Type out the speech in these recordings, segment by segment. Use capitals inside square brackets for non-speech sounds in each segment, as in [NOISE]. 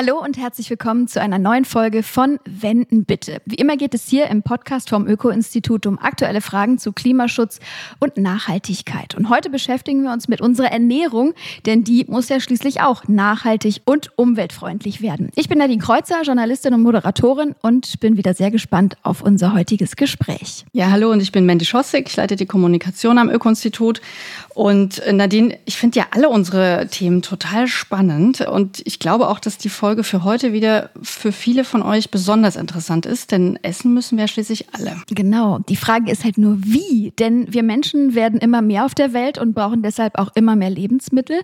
Hallo und herzlich willkommen zu einer neuen Folge von Wenden bitte. Wie immer geht es hier im Podcast vom Öko-Institut um aktuelle Fragen zu Klimaschutz und Nachhaltigkeit. Und heute beschäftigen wir uns mit unserer Ernährung, denn die muss ja schließlich auch nachhaltig und umweltfreundlich werden. Ich bin Nadine Kreuzer, Journalistin und Moderatorin und bin wieder sehr gespannt auf unser heutiges Gespräch. Ja, hallo und ich bin Mandy Schossig, ich leite die Kommunikation am Öko-Institut. Und äh, Nadine, ich finde ja alle unsere Themen total spannend und ich glaube auch, dass die Folge Folge für heute wieder für viele von euch besonders interessant ist, denn essen müssen wir schließlich alle. Genau. Die Frage ist halt nur wie, denn wir Menschen werden immer mehr auf der Welt und brauchen deshalb auch immer mehr Lebensmittel.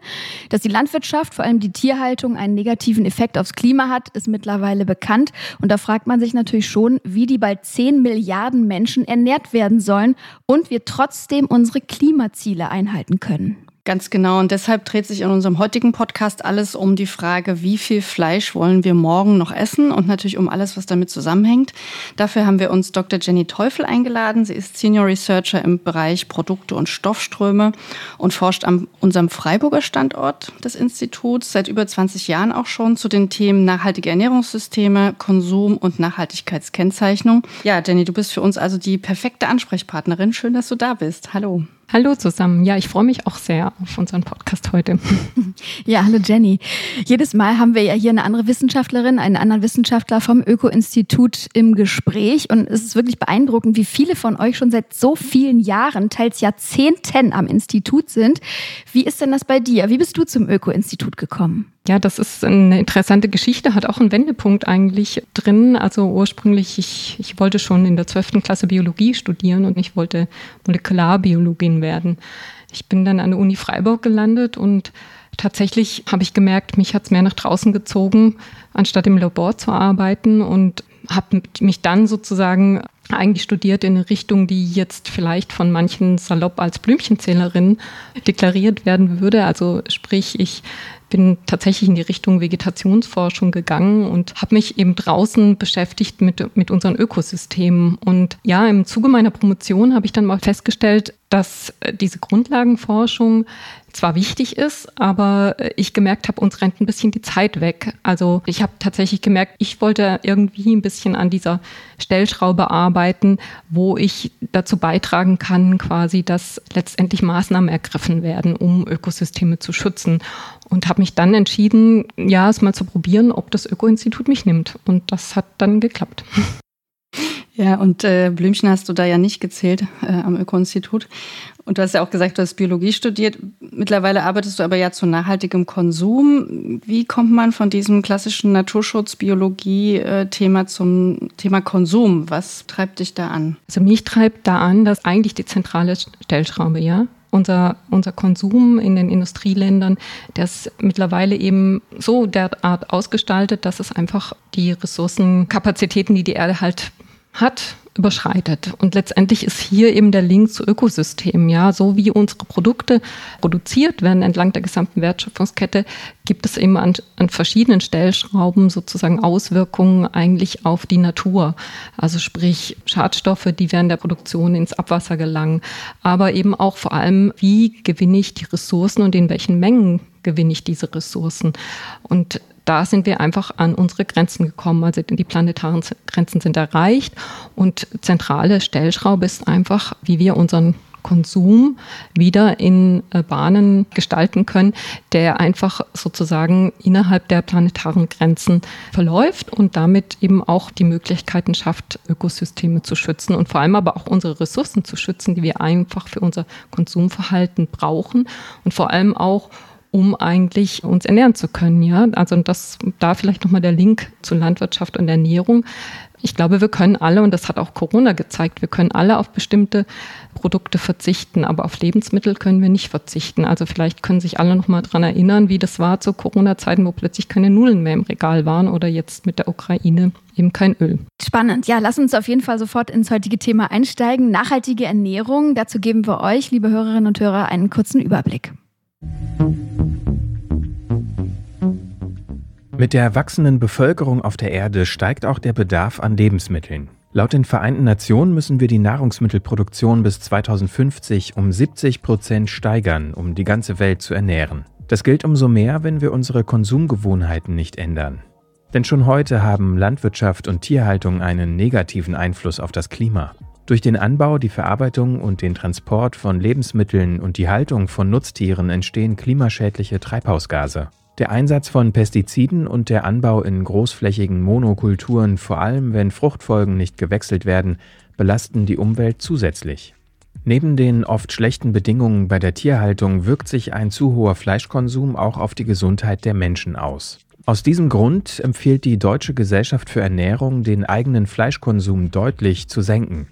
Dass die Landwirtschaft, vor allem die Tierhaltung, einen negativen Effekt aufs Klima hat, ist mittlerweile bekannt. Und da fragt man sich natürlich schon, wie die bald 10 Milliarden Menschen ernährt werden sollen und wir trotzdem unsere Klimaziele einhalten können. Ganz genau. Und deshalb dreht sich in unserem heutigen Podcast alles um die Frage, wie viel Fleisch wollen wir morgen noch essen und natürlich um alles, was damit zusammenhängt. Dafür haben wir uns Dr. Jenny Teufel eingeladen. Sie ist Senior Researcher im Bereich Produkte und Stoffströme und forscht an unserem Freiburger Standort des Instituts seit über 20 Jahren auch schon zu den Themen nachhaltige Ernährungssysteme, Konsum und Nachhaltigkeitskennzeichnung. Ja, Jenny, du bist für uns also die perfekte Ansprechpartnerin. Schön, dass du da bist. Hallo. Hallo zusammen. Ja, ich freue mich auch sehr auf unseren Podcast heute. [LAUGHS] Ja, hallo Jenny. Jedes Mal haben wir ja hier eine andere Wissenschaftlerin, einen anderen Wissenschaftler vom Öko-Institut im Gespräch. Und es ist wirklich beeindruckend, wie viele von euch schon seit so vielen Jahren, teils Jahrzehnten am Institut sind. Wie ist denn das bei dir? Wie bist du zum Öko-Institut gekommen? Ja, das ist eine interessante Geschichte, hat auch einen Wendepunkt eigentlich drin. Also ursprünglich, ich, ich wollte schon in der 12. Klasse Biologie studieren und ich wollte Molekularbiologin werden. Ich bin dann an der Uni Freiburg gelandet und tatsächlich habe ich gemerkt, mich hat es mehr nach draußen gezogen, anstatt im Labor zu arbeiten und habe mich dann sozusagen eigentlich studiert in eine Richtung, die jetzt vielleicht von manchen salopp als Blümchenzählerin deklariert werden würde. Also sprich, ich bin tatsächlich in die Richtung Vegetationsforschung gegangen und habe mich eben draußen beschäftigt mit, mit unseren Ökosystemen. Und ja, im Zuge meiner Promotion habe ich dann mal festgestellt, dass diese Grundlagenforschung zwar wichtig ist, aber ich gemerkt habe, uns rennt ein bisschen die Zeit weg. Also ich habe tatsächlich gemerkt, ich wollte irgendwie ein bisschen an dieser Stellschraube arbeiten, wo ich dazu beitragen kann, quasi, dass letztendlich Maßnahmen ergriffen werden, um Ökosysteme zu schützen. Und habe mich dann entschieden, ja, es mal zu probieren, ob das Öko-Institut mich nimmt. Und das hat dann geklappt. Ja, und äh, Blümchen hast du da ja nicht gezählt äh, am Öko-Institut. Und du hast ja auch gesagt, du hast Biologie studiert. Mittlerweile arbeitest du aber ja zu nachhaltigem Konsum. Wie kommt man von diesem klassischen Naturschutz-Biologie-Thema zum Thema Konsum? Was treibt dich da an? Also mich treibt da an, dass eigentlich die zentrale Stellschraube, ja, unser, unser Konsum in den Industrieländern, der ist mittlerweile eben so derart ausgestaltet, dass es einfach die Ressourcenkapazitäten, die die Erde halt hat, überschreitet. Und letztendlich ist hier eben der Link zu Ökosystemen. Ja, so wie unsere Produkte produziert werden entlang der gesamten Wertschöpfungskette, gibt es eben an, an verschiedenen Stellschrauben sozusagen Auswirkungen eigentlich auf die Natur. Also sprich Schadstoffe, die während der Produktion ins Abwasser gelangen, aber eben auch vor allem, wie gewinne ich die Ressourcen und in welchen Mengen gewinne ich diese Ressourcen. Und da sind wir einfach an unsere Grenzen gekommen. Also die planetaren Grenzen sind erreicht und zentrale Stellschraube ist einfach, wie wir unseren Konsum wieder in äh, Bahnen gestalten können, der einfach sozusagen innerhalb der planetaren Grenzen verläuft und damit eben auch die Möglichkeiten schafft, Ökosysteme zu schützen und vor allem aber auch unsere Ressourcen zu schützen, die wir einfach für unser Konsumverhalten brauchen und vor allem auch um eigentlich uns ernähren zu können. Ja, also das da vielleicht nochmal der Link zu Landwirtschaft und Ernährung. Ich glaube, wir können alle, und das hat auch Corona gezeigt, wir können alle auf bestimmte Produkte verzichten, aber auf Lebensmittel können wir nicht verzichten. Also vielleicht können sich alle noch mal dran erinnern, wie das war zu Corona-Zeiten, wo plötzlich keine Nudeln mehr im Regal waren oder jetzt mit der Ukraine eben kein Öl. Spannend. Ja, lass uns auf jeden Fall sofort ins heutige Thema einsteigen. Nachhaltige Ernährung. Dazu geben wir euch, liebe Hörerinnen und Hörer, einen kurzen Überblick. Mit der wachsenden Bevölkerung auf der Erde steigt auch der Bedarf an Lebensmitteln. Laut den Vereinten Nationen müssen wir die Nahrungsmittelproduktion bis 2050 um 70 Prozent steigern, um die ganze Welt zu ernähren. Das gilt umso mehr, wenn wir unsere Konsumgewohnheiten nicht ändern. Denn schon heute haben Landwirtschaft und Tierhaltung einen negativen Einfluss auf das Klima. Durch den Anbau, die Verarbeitung und den Transport von Lebensmitteln und die Haltung von Nutztieren entstehen klimaschädliche Treibhausgase. Der Einsatz von Pestiziden und der Anbau in großflächigen Monokulturen, vor allem wenn Fruchtfolgen nicht gewechselt werden, belasten die Umwelt zusätzlich. Neben den oft schlechten Bedingungen bei der Tierhaltung wirkt sich ein zu hoher Fleischkonsum auch auf die Gesundheit der Menschen aus. Aus diesem Grund empfiehlt die Deutsche Gesellschaft für Ernährung, den eigenen Fleischkonsum deutlich zu senken.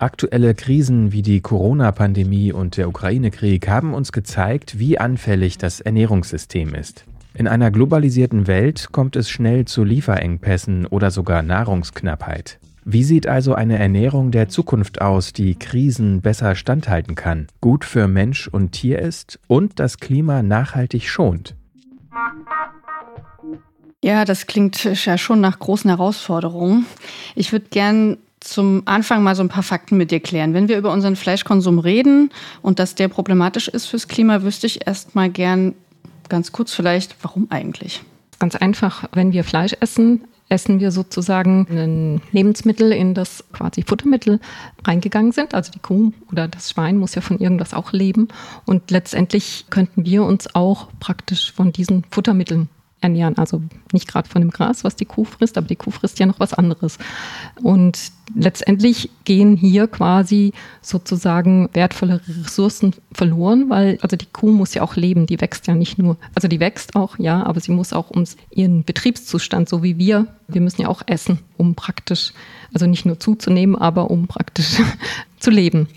Aktuelle Krisen wie die Corona-Pandemie und der Ukraine-Krieg haben uns gezeigt, wie anfällig das Ernährungssystem ist. In einer globalisierten Welt kommt es schnell zu Lieferengpässen oder sogar Nahrungsknappheit. Wie sieht also eine Ernährung der Zukunft aus, die Krisen besser standhalten kann, gut für Mensch und Tier ist und das Klima nachhaltig schont? Ja, das klingt ja schon nach großen Herausforderungen. Ich würde gern zum Anfang mal so ein paar Fakten mit dir klären. Wenn wir über unseren Fleischkonsum reden und dass der problematisch ist fürs Klima, wüsste ich erst mal gern ganz kurz vielleicht, warum eigentlich? Ganz einfach, wenn wir Fleisch essen, essen wir sozusagen ein Lebensmittel, in das quasi Futtermittel reingegangen sind. Also die Kuh oder das Schwein muss ja von irgendwas auch leben. Und letztendlich könnten wir uns auch praktisch von diesen Futtermitteln ernähren. Also nicht gerade von dem Gras, was die Kuh frisst, aber die Kuh frisst ja noch was anderes. Und letztendlich gehen hier quasi sozusagen wertvolle Ressourcen verloren, weil also die Kuh muss ja auch leben, die wächst ja nicht nur, also die wächst auch, ja, aber sie muss auch um ihren Betriebszustand, so wie wir, wir müssen ja auch essen, um praktisch, also nicht nur zuzunehmen, aber um praktisch [LAUGHS] zu leben.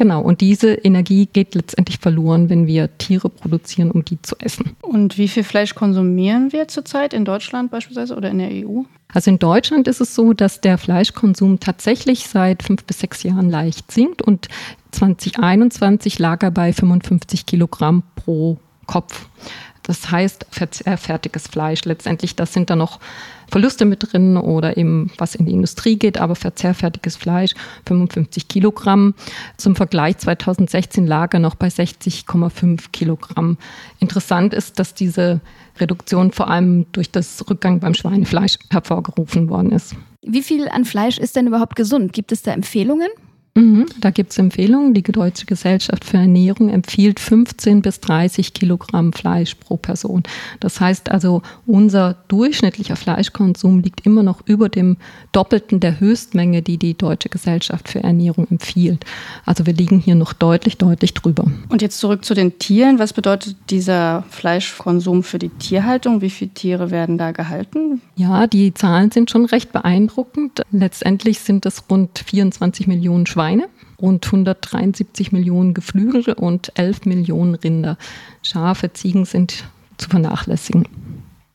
Genau, und diese Energie geht letztendlich verloren, wenn wir Tiere produzieren, um die zu essen. Und wie viel Fleisch konsumieren wir zurzeit in Deutschland beispielsweise oder in der EU? Also in Deutschland ist es so, dass der Fleischkonsum tatsächlich seit fünf bis sechs Jahren leicht sinkt und 2021 lag er bei 55 Kilogramm pro Kopf. Das heißt, fertiges Fleisch letztendlich, das sind da noch Verluste mit drin oder eben was in die Industrie geht, aber verzehrfertiges Fleisch 55 Kilogramm. Zum Vergleich 2016 lag er noch bei 60,5 Kilogramm. Interessant ist, dass diese Reduktion vor allem durch das Rückgang beim Schweinefleisch hervorgerufen worden ist. Wie viel an Fleisch ist denn überhaupt gesund? Gibt es da Empfehlungen? Mhm, da gibt es Empfehlungen. Die Deutsche Gesellschaft für Ernährung empfiehlt 15 bis 30 Kilogramm Fleisch pro Person. Das heißt also, unser durchschnittlicher Fleischkonsum liegt immer noch über dem Doppelten der Höchstmenge, die die Deutsche Gesellschaft für Ernährung empfiehlt. Also wir liegen hier noch deutlich, deutlich drüber. Und jetzt zurück zu den Tieren. Was bedeutet dieser Fleischkonsum für die Tierhaltung? Wie viele Tiere werden da gehalten? Ja, die Zahlen sind schon recht beeindruckend. Letztendlich sind es rund 24 Millionen Schweine Schweine, rund 173 Millionen Geflügel und 11 Millionen Rinder. Schafe, Ziegen sind zu vernachlässigen.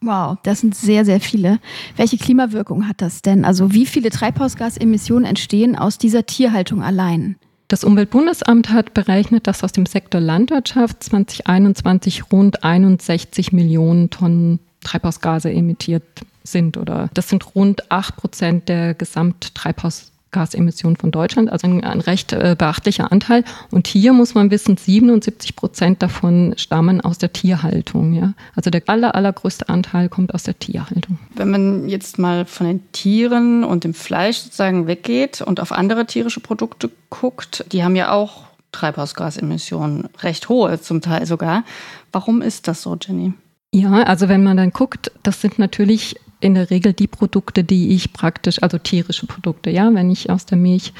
Wow, das sind sehr, sehr viele. Welche Klimawirkung hat das denn? Also wie viele Treibhausgasemissionen entstehen aus dieser Tierhaltung allein? Das Umweltbundesamt hat berechnet, dass aus dem Sektor Landwirtschaft 2021 rund 61 Millionen Tonnen Treibhausgase emittiert sind oder das sind rund 8 Prozent der Gesamttreibhausgase. Treibhausgasemissionen von Deutschland, also ein, ein recht äh, beachtlicher Anteil. Und hier muss man wissen, 77 Prozent davon stammen aus der Tierhaltung. Ja? Also der aller, allergrößte Anteil kommt aus der Tierhaltung. Wenn man jetzt mal von den Tieren und dem Fleisch sozusagen weggeht und auf andere tierische Produkte guckt, die haben ja auch Treibhausgasemissionen, recht hohe zum Teil sogar. Warum ist das so, Jenny? Ja, also wenn man dann guckt, das sind natürlich in der Regel die Produkte, die ich praktisch, also tierische Produkte, ja, wenn ich aus der Milch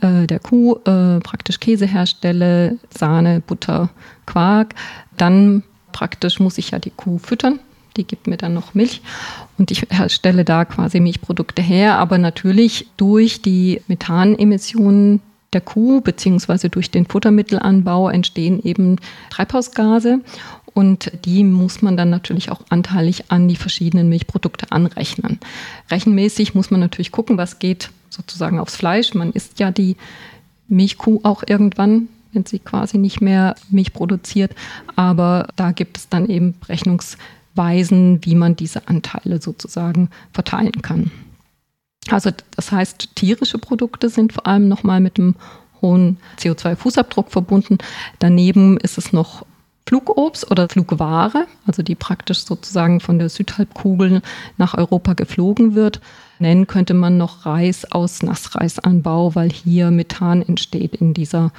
äh, der Kuh äh, praktisch Käse herstelle, Sahne, Butter, Quark, dann praktisch muss ich ja die Kuh füttern. Die gibt mir dann noch Milch und ich stelle da quasi Milchprodukte her. Aber natürlich durch die Methanemissionen der Kuh beziehungsweise durch den Futtermittelanbau entstehen eben Treibhausgase und die muss man dann natürlich auch anteilig an die verschiedenen Milchprodukte anrechnen. Rechenmäßig muss man natürlich gucken, was geht sozusagen aufs Fleisch. Man isst ja die Milchkuh auch irgendwann, wenn sie quasi nicht mehr Milch produziert. Aber da gibt es dann eben Rechnungsweisen, wie man diese Anteile sozusagen verteilen kann. Also das heißt, tierische Produkte sind vor allem nochmal mit einem hohen CO2-Fußabdruck verbunden. Daneben ist es noch Flugobst oder Flugware, also die praktisch sozusagen von der Südhalbkugel nach Europa geflogen wird. Nennen könnte man noch Reis aus Nassreisanbau, weil hier Methan entsteht in dieser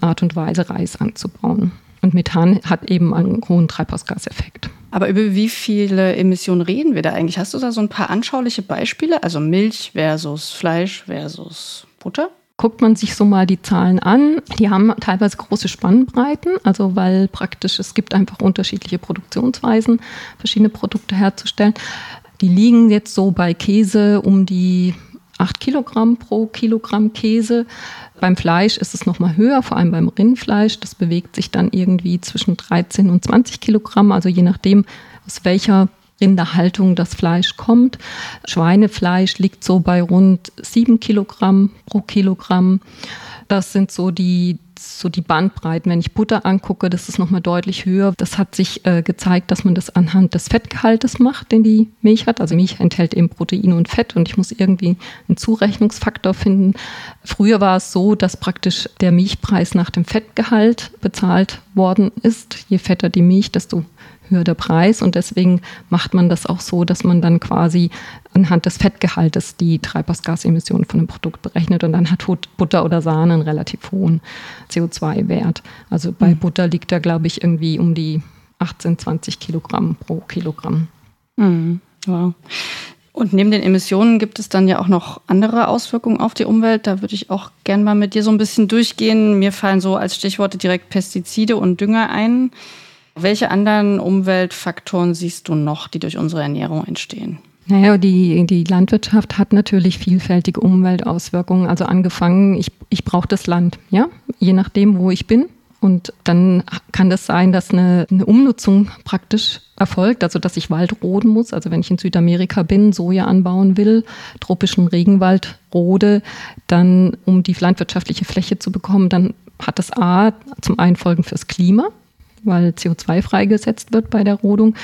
Art und Weise, Reis anzubauen. Und Methan hat eben einen hohen Treibhausgaseffekt. Aber über wie viele Emissionen reden wir da eigentlich? Hast du da so ein paar anschauliche Beispiele? Also Milch versus Fleisch versus Butter? Guckt man sich so mal die Zahlen an, die haben teilweise große Spannbreiten, also weil praktisch es gibt einfach unterschiedliche Produktionsweisen, verschiedene Produkte herzustellen. Die liegen jetzt so bei Käse um die 8 Kilogramm pro Kilogramm Käse. Beim Fleisch ist es nochmal höher, vor allem beim Rindfleisch. Das bewegt sich dann irgendwie zwischen 13 und 20 Kilogramm, also je nachdem, aus welcher Rinderhaltung das Fleisch kommt. Schweinefleisch liegt so bei rund 7 Kilogramm pro Kilogramm. Das sind so die, so die Bandbreiten. Wenn ich Butter angucke, das ist nochmal deutlich höher. Das hat sich äh, gezeigt, dass man das anhand des Fettgehaltes macht, den die Milch hat. Also Milch enthält eben Protein und Fett und ich muss irgendwie einen Zurechnungsfaktor finden. Früher war es so, dass praktisch der Milchpreis nach dem Fettgehalt bezahlt worden ist. Je fetter die Milch, desto höher der Preis und deswegen macht man das auch so, dass man dann quasi anhand des Fettgehaltes die Treibhausgasemissionen von einem Produkt berechnet und dann hat Butter oder Sahne einen relativ hohen CO2-Wert. Also bei mhm. Butter liegt er, glaube ich, irgendwie um die 18, 20 Kilogramm pro Kilogramm. Mhm. Wow. Und neben den Emissionen gibt es dann ja auch noch andere Auswirkungen auf die Umwelt. Da würde ich auch gerne mal mit dir so ein bisschen durchgehen. Mir fallen so als Stichworte direkt Pestizide und Dünger ein. Welche anderen Umweltfaktoren siehst du noch, die durch unsere Ernährung entstehen? Naja, die, die Landwirtschaft hat natürlich vielfältige Umweltauswirkungen. Also angefangen, ich, ich brauche das Land, ja, je nachdem, wo ich bin. Und dann kann das sein, dass eine, eine Umnutzung praktisch erfolgt, also dass ich Wald roden muss. Also wenn ich in Südamerika bin, Soja anbauen will, tropischen Regenwald rode, dann um die landwirtschaftliche Fläche zu bekommen, dann hat das A zum einen Folgen fürs Klima, weil CO2 freigesetzt wird bei der Rodung.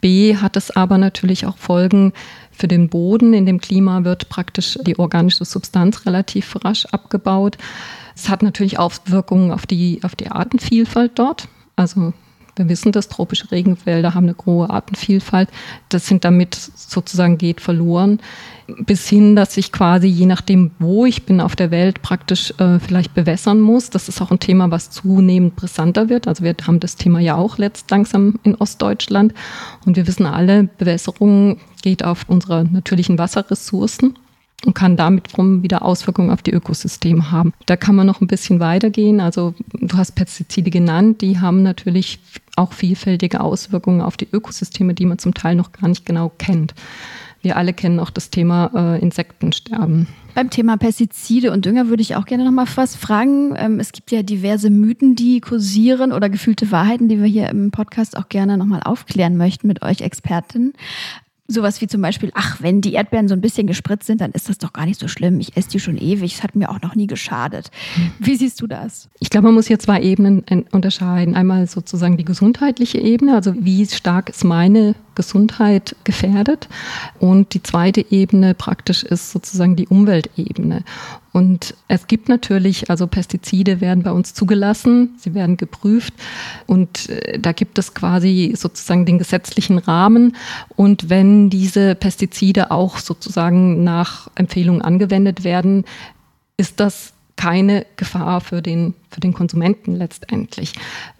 B hat es aber natürlich auch Folgen für den Boden. In dem Klima wird praktisch die organische Substanz relativ rasch abgebaut. Es hat natürlich Auswirkungen auf die, auf die Artenvielfalt dort. Also wir wissen dass tropische Regenwälder haben eine hohe Artenvielfalt. Das sind damit sozusagen geht verloren. Bis hin, dass ich quasi je nachdem, wo ich bin auf der Welt, praktisch äh, vielleicht bewässern muss. Das ist auch ein Thema, was zunehmend brisanter wird. Also wir haben das Thema ja auch letzt langsam in Ostdeutschland. Und wir wissen alle, Bewässerung geht auf unsere natürlichen Wasserressourcen und kann damit rum wieder Auswirkungen auf die Ökosysteme haben. Da kann man noch ein bisschen weitergehen. Also du hast Pestizide genannt, die haben natürlich auch vielfältige Auswirkungen auf die Ökosysteme, die man zum Teil noch gar nicht genau kennt. Wir alle kennen auch das Thema äh, Insektensterben. Beim Thema Pestizide und Dünger würde ich auch gerne noch mal was fragen. Ähm, es gibt ja diverse Mythen, die kursieren oder gefühlte Wahrheiten, die wir hier im Podcast auch gerne noch mal aufklären möchten mit euch Experten. Sowas wie zum Beispiel, ach, wenn die Erdbeeren so ein bisschen gespritzt sind, dann ist das doch gar nicht so schlimm. Ich esse die schon ewig, es hat mir auch noch nie geschadet. Wie siehst du das? Ich glaube, man muss hier zwei Ebenen unterscheiden. Einmal sozusagen die gesundheitliche Ebene, also wie stark ist meine Gesundheit gefährdet. Und die zweite Ebene praktisch ist sozusagen die Umweltebene. Und es gibt natürlich, also Pestizide werden bei uns zugelassen, sie werden geprüft und äh, da gibt es quasi sozusagen den gesetzlichen Rahmen. Und wenn diese Pestizide auch sozusagen nach Empfehlungen angewendet werden, ist das keine Gefahr für den, für den Konsumenten letztendlich.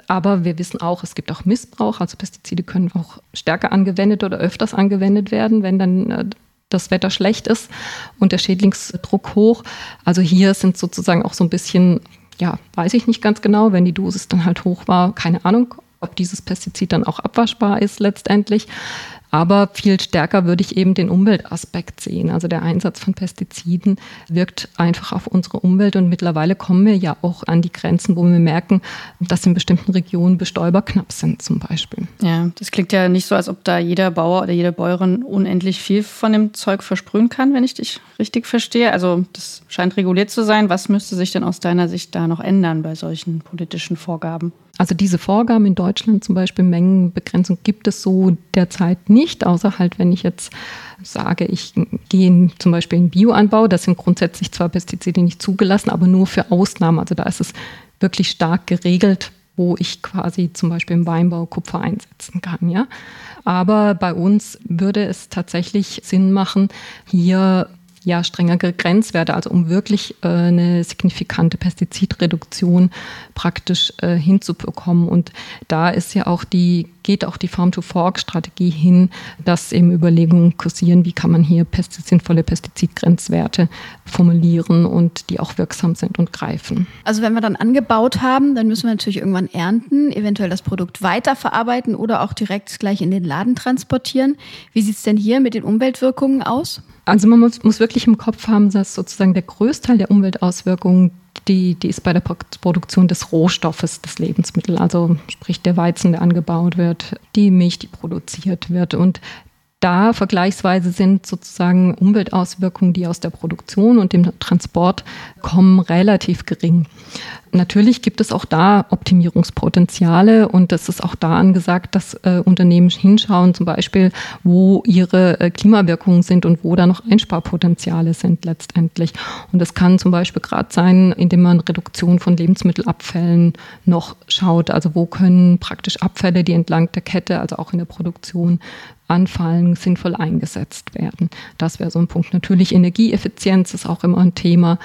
Aber wir wissen auch, es gibt auch Missbrauch. Also Pestizide können auch stärker angewendet oder öfters angewendet werden, wenn dann äh, das Wetter schlecht ist und der Schädlingsdruck hoch. Also hier sind sozusagen auch so ein bisschen, ja, weiß ich nicht ganz genau, wenn die Dosis dann halt hoch war, keine Ahnung, ob dieses Pestizid dann auch abwaschbar ist letztendlich. Aber viel stärker würde ich eben den Umweltaspekt sehen. Also der Einsatz von Pestiziden wirkt einfach auf unsere Umwelt und mittlerweile kommen wir ja auch an die Grenzen, wo wir merken, dass in bestimmten Regionen Bestäuber knapp sind zum Beispiel. Ja, das klingt ja nicht so, als ob da jeder Bauer oder jede Bäuerin unendlich viel von dem Zeug versprühen kann, wenn ich dich richtig verstehe. Also das scheint reguliert zu sein. Was müsste sich denn aus deiner Sicht da noch ändern bei solchen politischen Vorgaben? Also diese Vorgaben in Deutschland, zum Beispiel Mengenbegrenzung, gibt es so derzeit nicht, außer halt, wenn ich jetzt sage, ich gehe zum Beispiel in Bioanbau, das sind grundsätzlich zwar Pestizide nicht zugelassen, aber nur für Ausnahmen. Also da ist es wirklich stark geregelt, wo ich quasi zum Beispiel im Weinbau Kupfer einsetzen kann. Ja? Aber bei uns würde es tatsächlich Sinn machen, hier ja, strengere Grenzwerte, also um wirklich äh, eine signifikante Pestizidreduktion praktisch äh, hinzubekommen. Und da ist ja auch die, geht auch die Farm-to-Fork-Strategie hin, dass eben Überlegungen kursieren, wie kann man hier Pestizid, sinnvolle Pestizidgrenzwerte formulieren und die auch wirksam sind und greifen. Also wenn wir dann angebaut haben, dann müssen wir natürlich irgendwann ernten, eventuell das Produkt weiterverarbeiten oder auch direkt gleich in den Laden transportieren. Wie sieht es denn hier mit den Umweltwirkungen aus? Also man muss, muss wirklich im Kopf haben, dass sozusagen der Großteil der Umweltauswirkungen die, die ist bei der Produktion des Rohstoffes des Lebensmittels, also sprich der Weizen, der angebaut wird, die Milch, die produziert wird. Und da vergleichsweise sind sozusagen Umweltauswirkungen, die aus der Produktion und dem Transport kommen, relativ gering. Natürlich gibt es auch da Optimierungspotenziale und es ist auch da angesagt, dass äh, Unternehmen hinschauen, zum Beispiel, wo ihre äh, Klimawirkungen sind und wo da noch Einsparpotenziale sind letztendlich. Und das kann zum Beispiel gerade sein, indem man Reduktion von Lebensmittelabfällen noch schaut. Also wo können praktisch Abfälle, die entlang der Kette, also auch in der Produktion anfallen, sinnvoll eingesetzt werden. Das wäre so ein Punkt. Natürlich Energieeffizienz ist auch immer ein Thema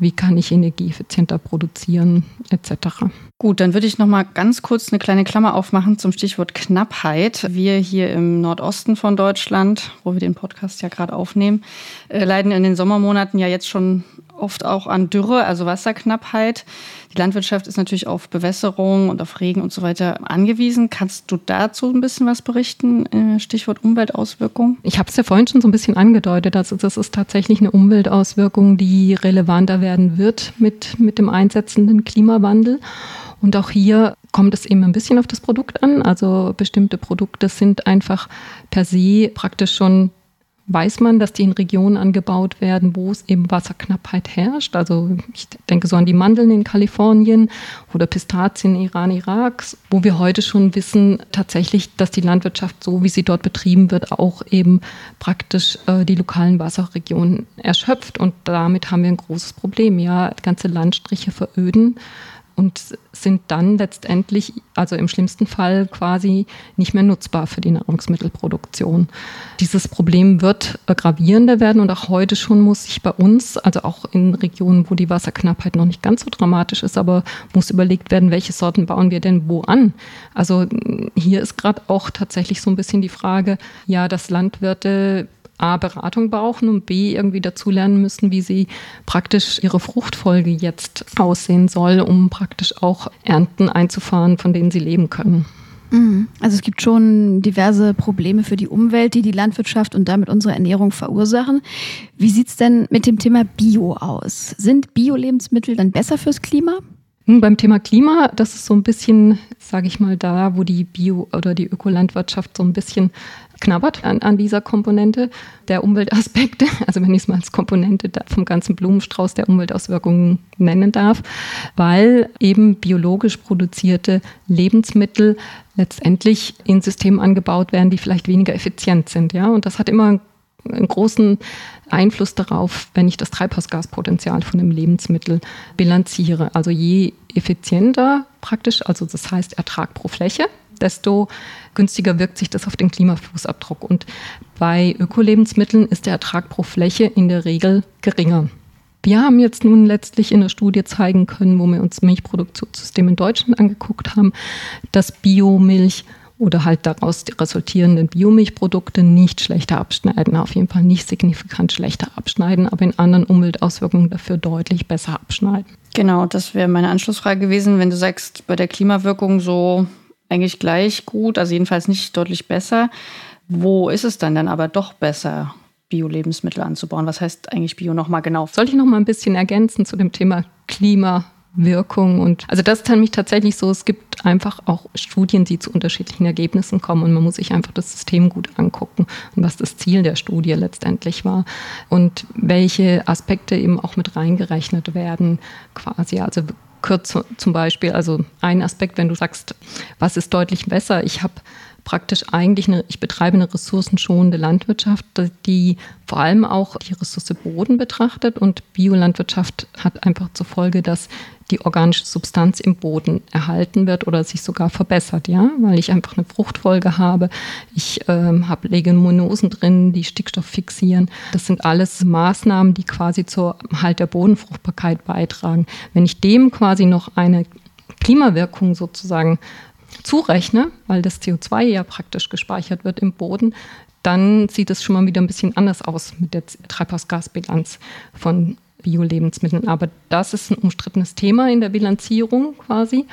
wie kann ich energieeffizienter produzieren, etc. Gut, dann würde ich noch mal ganz kurz eine kleine Klammer aufmachen zum Stichwort Knappheit. Wir hier im Nordosten von Deutschland, wo wir den Podcast ja gerade aufnehmen, äh, leiden in den Sommermonaten ja jetzt schon oft auch an Dürre, also Wasserknappheit. Die Landwirtschaft ist natürlich auf Bewässerung und auf Regen und so weiter angewiesen. Kannst du dazu ein bisschen was berichten? Äh, Stichwort Umweltauswirkung. Ich habe es ja vorhin schon so ein bisschen angedeutet. Also das ist tatsächlich eine Umweltauswirkung, die relevanter werden wird mit, mit dem einsetzenden Klimawandel. Und auch hier kommt es eben ein bisschen auf das Produkt an. Also bestimmte Produkte sind einfach per se praktisch schon weiß man, dass die in Regionen angebaut werden, wo es eben Wasserknappheit herrscht. Also ich denke so an die Mandeln in Kalifornien oder Pistazien in Iran, Irak, wo wir heute schon wissen tatsächlich, dass die Landwirtschaft so, wie sie dort betrieben wird, auch eben praktisch äh, die lokalen Wasserregionen erschöpft. Und damit haben wir ein großes Problem. Ja, ganze Landstriche veröden und sind dann letztendlich, also im schlimmsten Fall quasi nicht mehr nutzbar für die Nahrungsmittelproduktion. Dieses Problem wird gravierender werden und auch heute schon muss sich bei uns, also auch in Regionen, wo die Wasserknappheit noch nicht ganz so dramatisch ist, aber muss überlegt werden, welche Sorten bauen wir denn wo an. Also hier ist gerade auch tatsächlich so ein bisschen die Frage, ja, dass Landwirte A, Beratung brauchen und B, irgendwie dazulernen müssen, wie sie praktisch ihre Fruchtfolge jetzt aussehen soll, um praktisch auch Ernten einzufahren, von denen sie leben können. Mhm. Also es gibt schon diverse Probleme für die Umwelt, die die Landwirtschaft und damit unsere Ernährung verursachen. Wie sieht es denn mit dem Thema Bio aus? Sind Bio-Lebensmittel dann besser fürs Klima? Hm, beim Thema Klima, das ist so ein bisschen, sage ich mal, da, wo die Bio- oder die Ökolandwirtschaft so ein bisschen knabbert an, an dieser Komponente der Umweltaspekte, [LAUGHS] also wenn ich es mal als Komponente vom ganzen Blumenstrauß der Umweltauswirkungen nennen darf, weil eben biologisch produzierte Lebensmittel letztendlich in Systemen angebaut werden, die vielleicht weniger effizient sind. Ja? Und das hat immer einen großen Einfluss darauf, wenn ich das Treibhausgaspotenzial von einem Lebensmittel bilanziere. Also je effizienter praktisch, also das heißt Ertrag pro Fläche, desto günstiger wirkt sich das auf den Klimafußabdruck. Und bei Ökolebensmitteln ist der Ertrag pro Fläche in der Regel geringer. Wir haben jetzt nun letztlich in der Studie zeigen können, wo wir uns Milchproduktionssystem in Deutschland angeguckt haben, dass Biomilch oder halt daraus die resultierenden Biomilchprodukte nicht schlechter abschneiden, auf jeden Fall nicht signifikant schlechter abschneiden, aber in anderen Umweltauswirkungen dafür deutlich besser abschneiden. Genau, das wäre meine Anschlussfrage gewesen, wenn du sagst, bei der Klimawirkung so eigentlich gleich gut, also jedenfalls nicht deutlich besser. Wo ist es dann dann aber doch besser, Bio-Lebensmittel anzubauen? Was heißt eigentlich Bio nochmal genau? Soll ich noch mal ein bisschen ergänzen zu dem Thema Klimawirkung? Und also das ist nämlich tatsächlich so, es gibt einfach auch Studien, die zu unterschiedlichen Ergebnissen kommen und man muss sich einfach das System gut angucken und was das Ziel der Studie letztendlich war und welche Aspekte eben auch mit reingerechnet werden quasi. Also zu, zum Beispiel, also ein Aspekt, wenn du sagst, was ist deutlich besser? Ich habe praktisch eigentlich eine, ich betreibe eine ressourcenschonende Landwirtschaft, die vor allem auch die Ressource Boden betrachtet und Biolandwirtschaft hat einfach zur Folge, dass die organische Substanz im Boden erhalten wird oder sich sogar verbessert, ja, weil ich einfach eine Fruchtfolge habe. Ich ähm, habe Leguminosen drin, die Stickstoff fixieren. Das sind alles Maßnahmen, die quasi zur Halt der Bodenfruchtbarkeit beitragen. Wenn ich dem quasi noch eine Klimawirkung sozusagen zurechne, weil das CO2 ja praktisch gespeichert wird im Boden, dann sieht es schon mal wieder ein bisschen anders aus mit der Treibhausgasbilanz von Bio-Lebensmitteln. Aber das ist ein umstrittenes Thema in der Bilanzierung quasi.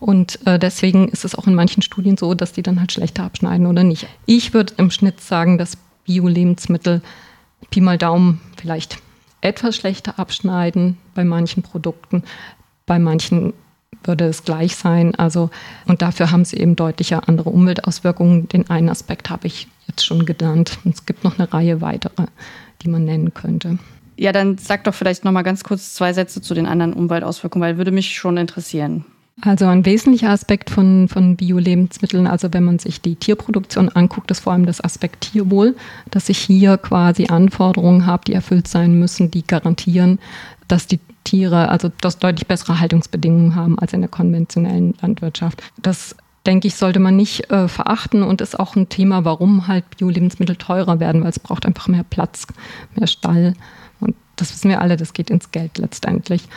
Und äh, deswegen ist es auch in manchen Studien so, dass die dann halt schlechter abschneiden oder nicht. Ich würde im Schnitt sagen, dass Bio-Lebensmittel Pi mal Daumen vielleicht etwas schlechter abschneiden bei manchen Produkten, bei manchen würde es gleich sein. Also, und dafür haben sie eben deutlicher andere Umweltauswirkungen. Den einen Aspekt habe ich jetzt schon genannt. Und es gibt noch eine Reihe weitere, die man nennen könnte. Ja, dann sag doch vielleicht noch mal ganz kurz zwei Sätze zu den anderen Umweltauswirkungen, weil würde mich schon interessieren. Also ein wesentlicher Aspekt von, von Bio-Lebensmitteln, also wenn man sich die Tierproduktion anguckt, ist vor allem das Aspekt Tierwohl, dass ich hier quasi Anforderungen habe, die erfüllt sein müssen, die garantieren, dass die Tiere also das deutlich bessere Haltungsbedingungen haben als in der konventionellen Landwirtschaft. Das denke ich, sollte man nicht äh, verachten und ist auch ein Thema, warum halt Bio-Lebensmittel teurer werden, weil es braucht einfach mehr Platz, mehr Stall. Das wissen wir alle, das geht ins Geld letztendlich.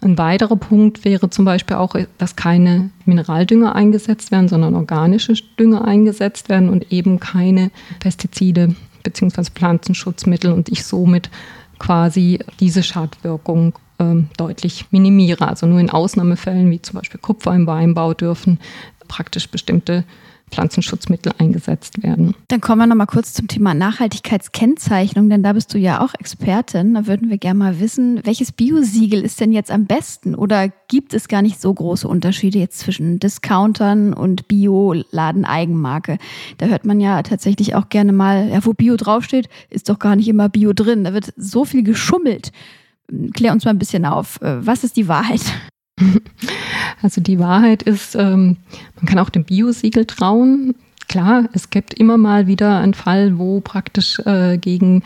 Ein weiterer Punkt wäre zum Beispiel auch, dass keine Mineraldünger eingesetzt werden, sondern organische Dünger eingesetzt werden und eben keine Pestizide bzw. Pflanzenschutzmittel und ich somit quasi diese Schadwirkung ähm, deutlich minimiere. Also nur in Ausnahmefällen, wie zum Beispiel Kupfer im Weinbau, dürfen praktisch bestimmte Pflanzenschutzmittel eingesetzt werden. Dann kommen wir nochmal kurz zum Thema Nachhaltigkeitskennzeichnung, denn da bist du ja auch Expertin. Da würden wir gerne mal wissen, welches Biosiegel ist denn jetzt am besten? Oder gibt es gar nicht so große Unterschiede jetzt zwischen Discountern und Bio-Laden-Eigenmarke? Da hört man ja tatsächlich auch gerne mal, ja, wo Bio draufsteht, ist doch gar nicht immer Bio drin. Da wird so viel geschummelt. Klär uns mal ein bisschen auf. Äh, was ist die Wahrheit? Also die Wahrheit ist, ähm, man kann auch dem Biosiegel trauen. Klar, es gibt immer mal wieder einen Fall, wo praktisch äh, gegen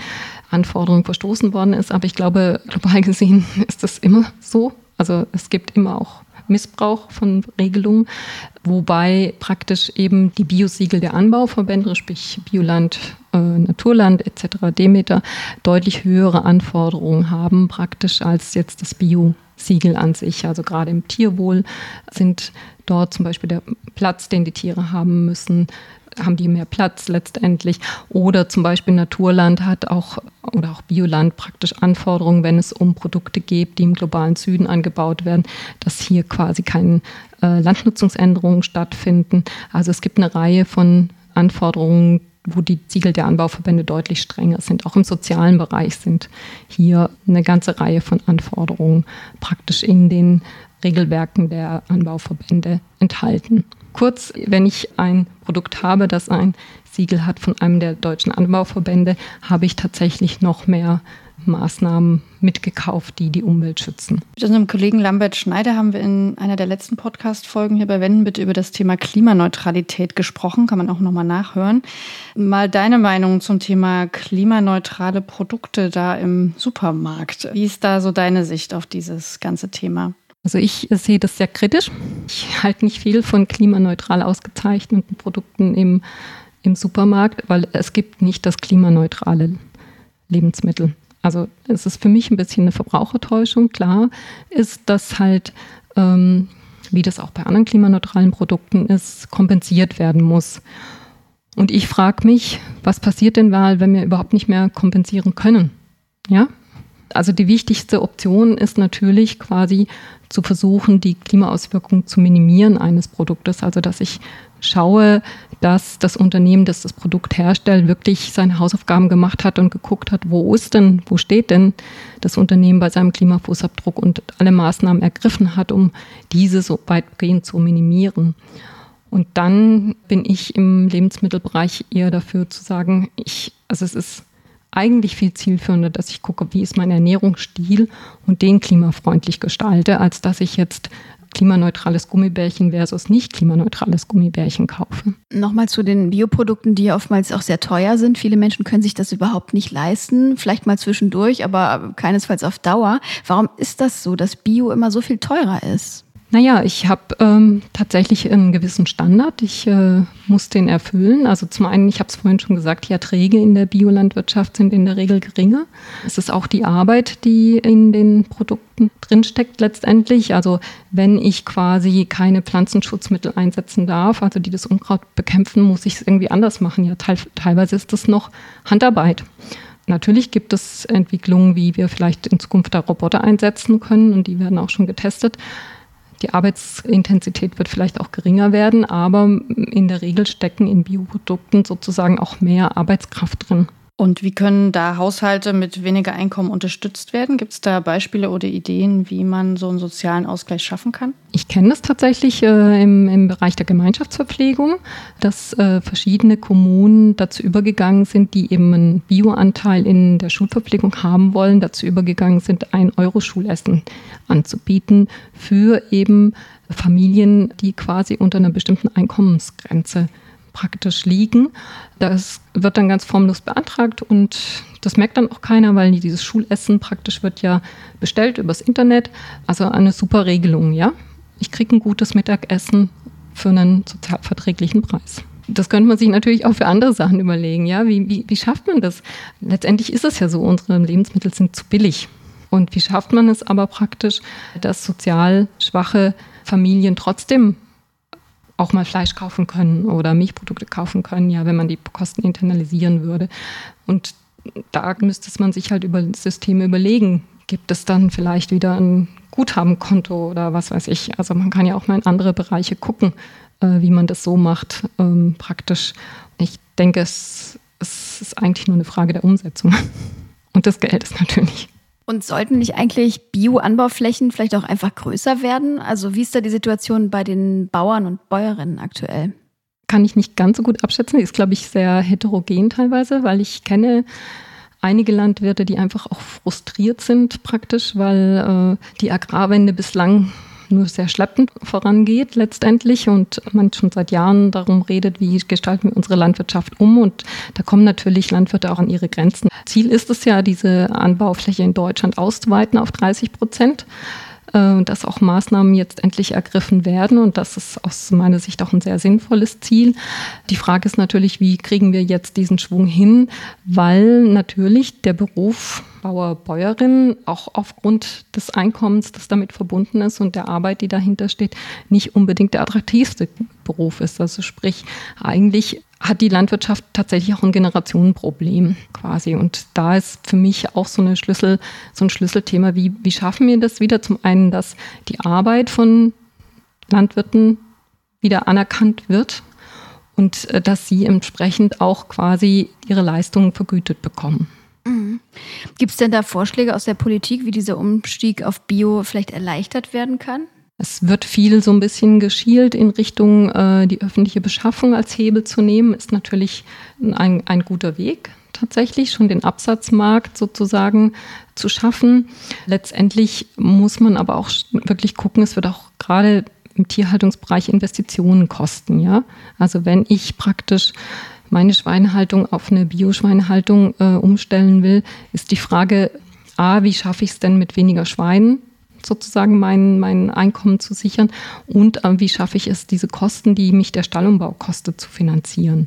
Anforderungen verstoßen worden ist, aber ich glaube, global [LAUGHS] gesehen ist das immer so. Also es gibt immer auch Missbrauch von Regelungen, wobei praktisch eben die Biosiegel der Anbauverbände, sprich Bioland, äh, Naturland etc., Demeter, deutlich höhere Anforderungen haben praktisch als jetzt das Biosiegel an sich. Also gerade im Tierwohl sind dort zum Beispiel der Platz, den die Tiere haben müssen, haben die mehr Platz letztendlich. Oder zum Beispiel Naturland hat auch oder auch Bioland praktisch Anforderungen, wenn es um Produkte geht, die im globalen Süden angebaut werden, dass hier quasi keine äh, Landnutzungsänderungen stattfinden. Also es gibt eine Reihe von Anforderungen, wo die Siegel der Anbauverbände deutlich strenger sind. Auch im sozialen Bereich sind hier eine ganze Reihe von Anforderungen praktisch in den Regelwerken der Anbauverbände enthalten. Kurz, wenn ich ein Produkt habe, das ein Siegel hat von einem der deutschen Anbauverbände, habe ich tatsächlich noch mehr Maßnahmen mitgekauft, die die Umwelt schützen. Mit unserem Kollegen Lambert Schneider haben wir in einer der letzten Podcast-Folgen hier bei Wenden bitte über das Thema Klimaneutralität gesprochen. Kann man auch nochmal nachhören. Mal deine Meinung zum Thema klimaneutrale Produkte da im Supermarkt. Wie ist da so deine Sicht auf dieses ganze Thema? Also ich sehe das sehr kritisch. Ich halte nicht viel von klimaneutral ausgezeichneten Produkten im, im Supermarkt, weil es gibt nicht das klimaneutrale Lebensmittel. Also es ist für mich ein bisschen eine Verbrauchertäuschung. Klar ist, dass halt, ähm, wie das auch bei anderen klimaneutralen Produkten ist, kompensiert werden muss. Und ich frage mich, was passiert denn mal, wenn wir überhaupt nicht mehr kompensieren können? Ja, also die wichtigste Option ist natürlich quasi zu versuchen, die Klimaauswirkungen zu minimieren eines Produktes. Also dass ich schaue, dass das Unternehmen, das das Produkt herstellt, wirklich seine Hausaufgaben gemacht hat und geguckt hat, wo ist denn, wo steht denn das Unternehmen bei seinem Klimafußabdruck und alle Maßnahmen ergriffen hat, um diese so weitgehend zu minimieren. Und dann bin ich im Lebensmittelbereich eher dafür zu sagen, ich, also es ist eigentlich viel zielführender, dass ich gucke, wie ist mein Ernährungsstil und den klimafreundlich gestalte, als dass ich jetzt klimaneutrales Gummibärchen versus nicht klimaneutrales Gummibärchen kaufe. Nochmal zu den Bioprodukten, die ja oftmals auch sehr teuer sind. Viele Menschen können sich das überhaupt nicht leisten. Vielleicht mal zwischendurch, aber keinesfalls auf Dauer. Warum ist das so, dass Bio immer so viel teurer ist? Naja, ich habe ähm, tatsächlich einen gewissen Standard. Ich äh, muss den erfüllen. Also zum einen, ich habe es vorhin schon gesagt, die Erträge in der Biolandwirtschaft sind in der Regel geringer. Es ist auch die Arbeit, die in den Produkten drinsteckt letztendlich. Also wenn ich quasi keine Pflanzenschutzmittel einsetzen darf, also die das Unkraut bekämpfen, muss ich es irgendwie anders machen. Ja, teil teilweise ist das noch Handarbeit. Natürlich gibt es Entwicklungen, wie wir vielleicht in Zukunft da Roboter einsetzen können und die werden auch schon getestet. Die Arbeitsintensität wird vielleicht auch geringer werden, aber in der Regel stecken in Bioprodukten sozusagen auch mehr Arbeitskraft drin. Und wie können da Haushalte mit weniger Einkommen unterstützt werden? Gibt es da Beispiele oder Ideen, wie man so einen sozialen Ausgleich schaffen kann? Ich kenne das tatsächlich äh, im, im, Bereich der Gemeinschaftsverpflegung, dass äh, verschiedene Kommunen dazu übergegangen sind, die eben einen Bioanteil in der Schulverpflegung haben wollen, dazu übergegangen sind, ein Euro Schulessen anzubieten für eben Familien, die quasi unter einer bestimmten Einkommensgrenze praktisch liegen. Das wird dann ganz formlos beantragt und das merkt dann auch keiner, weil dieses Schulessen praktisch wird ja bestellt übers Internet. Also eine super Regelung, ja. Ich kriege ein gutes Mittagessen für einen sozialverträglichen Preis. Das könnte man sich natürlich auch für andere Sachen überlegen, ja. Wie, wie, wie schafft man das? Letztendlich ist es ja so, unsere Lebensmittel sind zu billig. Und wie schafft man es aber praktisch, dass sozial schwache Familien trotzdem auch mal Fleisch kaufen können oder Milchprodukte kaufen können, ja, wenn man die Kosten internalisieren würde. Und da müsste man sich halt über Systeme überlegen. Gibt es dann vielleicht wieder ein Guthabenkonto oder was weiß ich? Also man kann ja auch mal in andere Bereiche gucken, äh, wie man das so macht, ähm, praktisch. Ich denke, es, es ist eigentlich nur eine Frage der Umsetzung [LAUGHS] und des Geldes natürlich. Und sollten nicht eigentlich Bio-Anbauflächen vielleicht auch einfach größer werden? Also wie ist da die Situation bei den Bauern und Bäuerinnen aktuell? Kann ich nicht ganz so gut abschätzen. Ist, glaube ich, sehr heterogen teilweise, weil ich kenne einige Landwirte, die einfach auch frustriert sind praktisch, weil äh, die Agrarwende bislang nur sehr schleppend vorangeht letztendlich und man schon seit Jahren darum redet, wie gestalten wir unsere Landwirtschaft um und da kommen natürlich Landwirte auch an ihre Grenzen. Ziel ist es ja, diese Anbaufläche in Deutschland auszuweiten auf 30 Prozent äh, dass auch Maßnahmen jetzt endlich ergriffen werden. Und das ist aus meiner Sicht auch ein sehr sinnvolles Ziel. Die Frage ist natürlich, wie kriegen wir jetzt diesen Schwung hin, weil natürlich der Beruf Bauer, Bäuerin auch aufgrund des Einkommens, das damit verbunden ist und der Arbeit, die dahinter steht, nicht unbedingt der attraktivste Beruf ist. Also sprich, eigentlich hat die Landwirtschaft tatsächlich auch ein Generationenproblem quasi. Und da ist für mich auch so, eine Schlüssel, so ein Schlüsselthema, wie, wie schaffen wir das wieder? Zum einen, dass die Arbeit von Landwirten wieder anerkannt wird und äh, dass sie entsprechend auch quasi ihre Leistungen vergütet bekommen. Mhm. Gibt es denn da Vorschläge aus der Politik, wie dieser Umstieg auf Bio vielleicht erleichtert werden kann? Es wird viel so ein bisschen geschielt in Richtung äh, die öffentliche Beschaffung als Hebel zu nehmen, ist natürlich ein, ein guter Weg tatsächlich, schon den Absatzmarkt sozusagen zu schaffen. Letztendlich muss man aber auch wirklich gucken, es wird auch gerade im Tierhaltungsbereich Investitionen kosten. Ja? Also wenn ich praktisch meine Schweinehaltung auf eine Bioschweinehaltung äh, umstellen will, ist die Frage, a, wie schaffe ich es denn mit weniger Schweinen sozusagen mein, mein Einkommen zu sichern und äh, wie schaffe ich es, diese Kosten, die mich der Stallumbau kostet, zu finanzieren.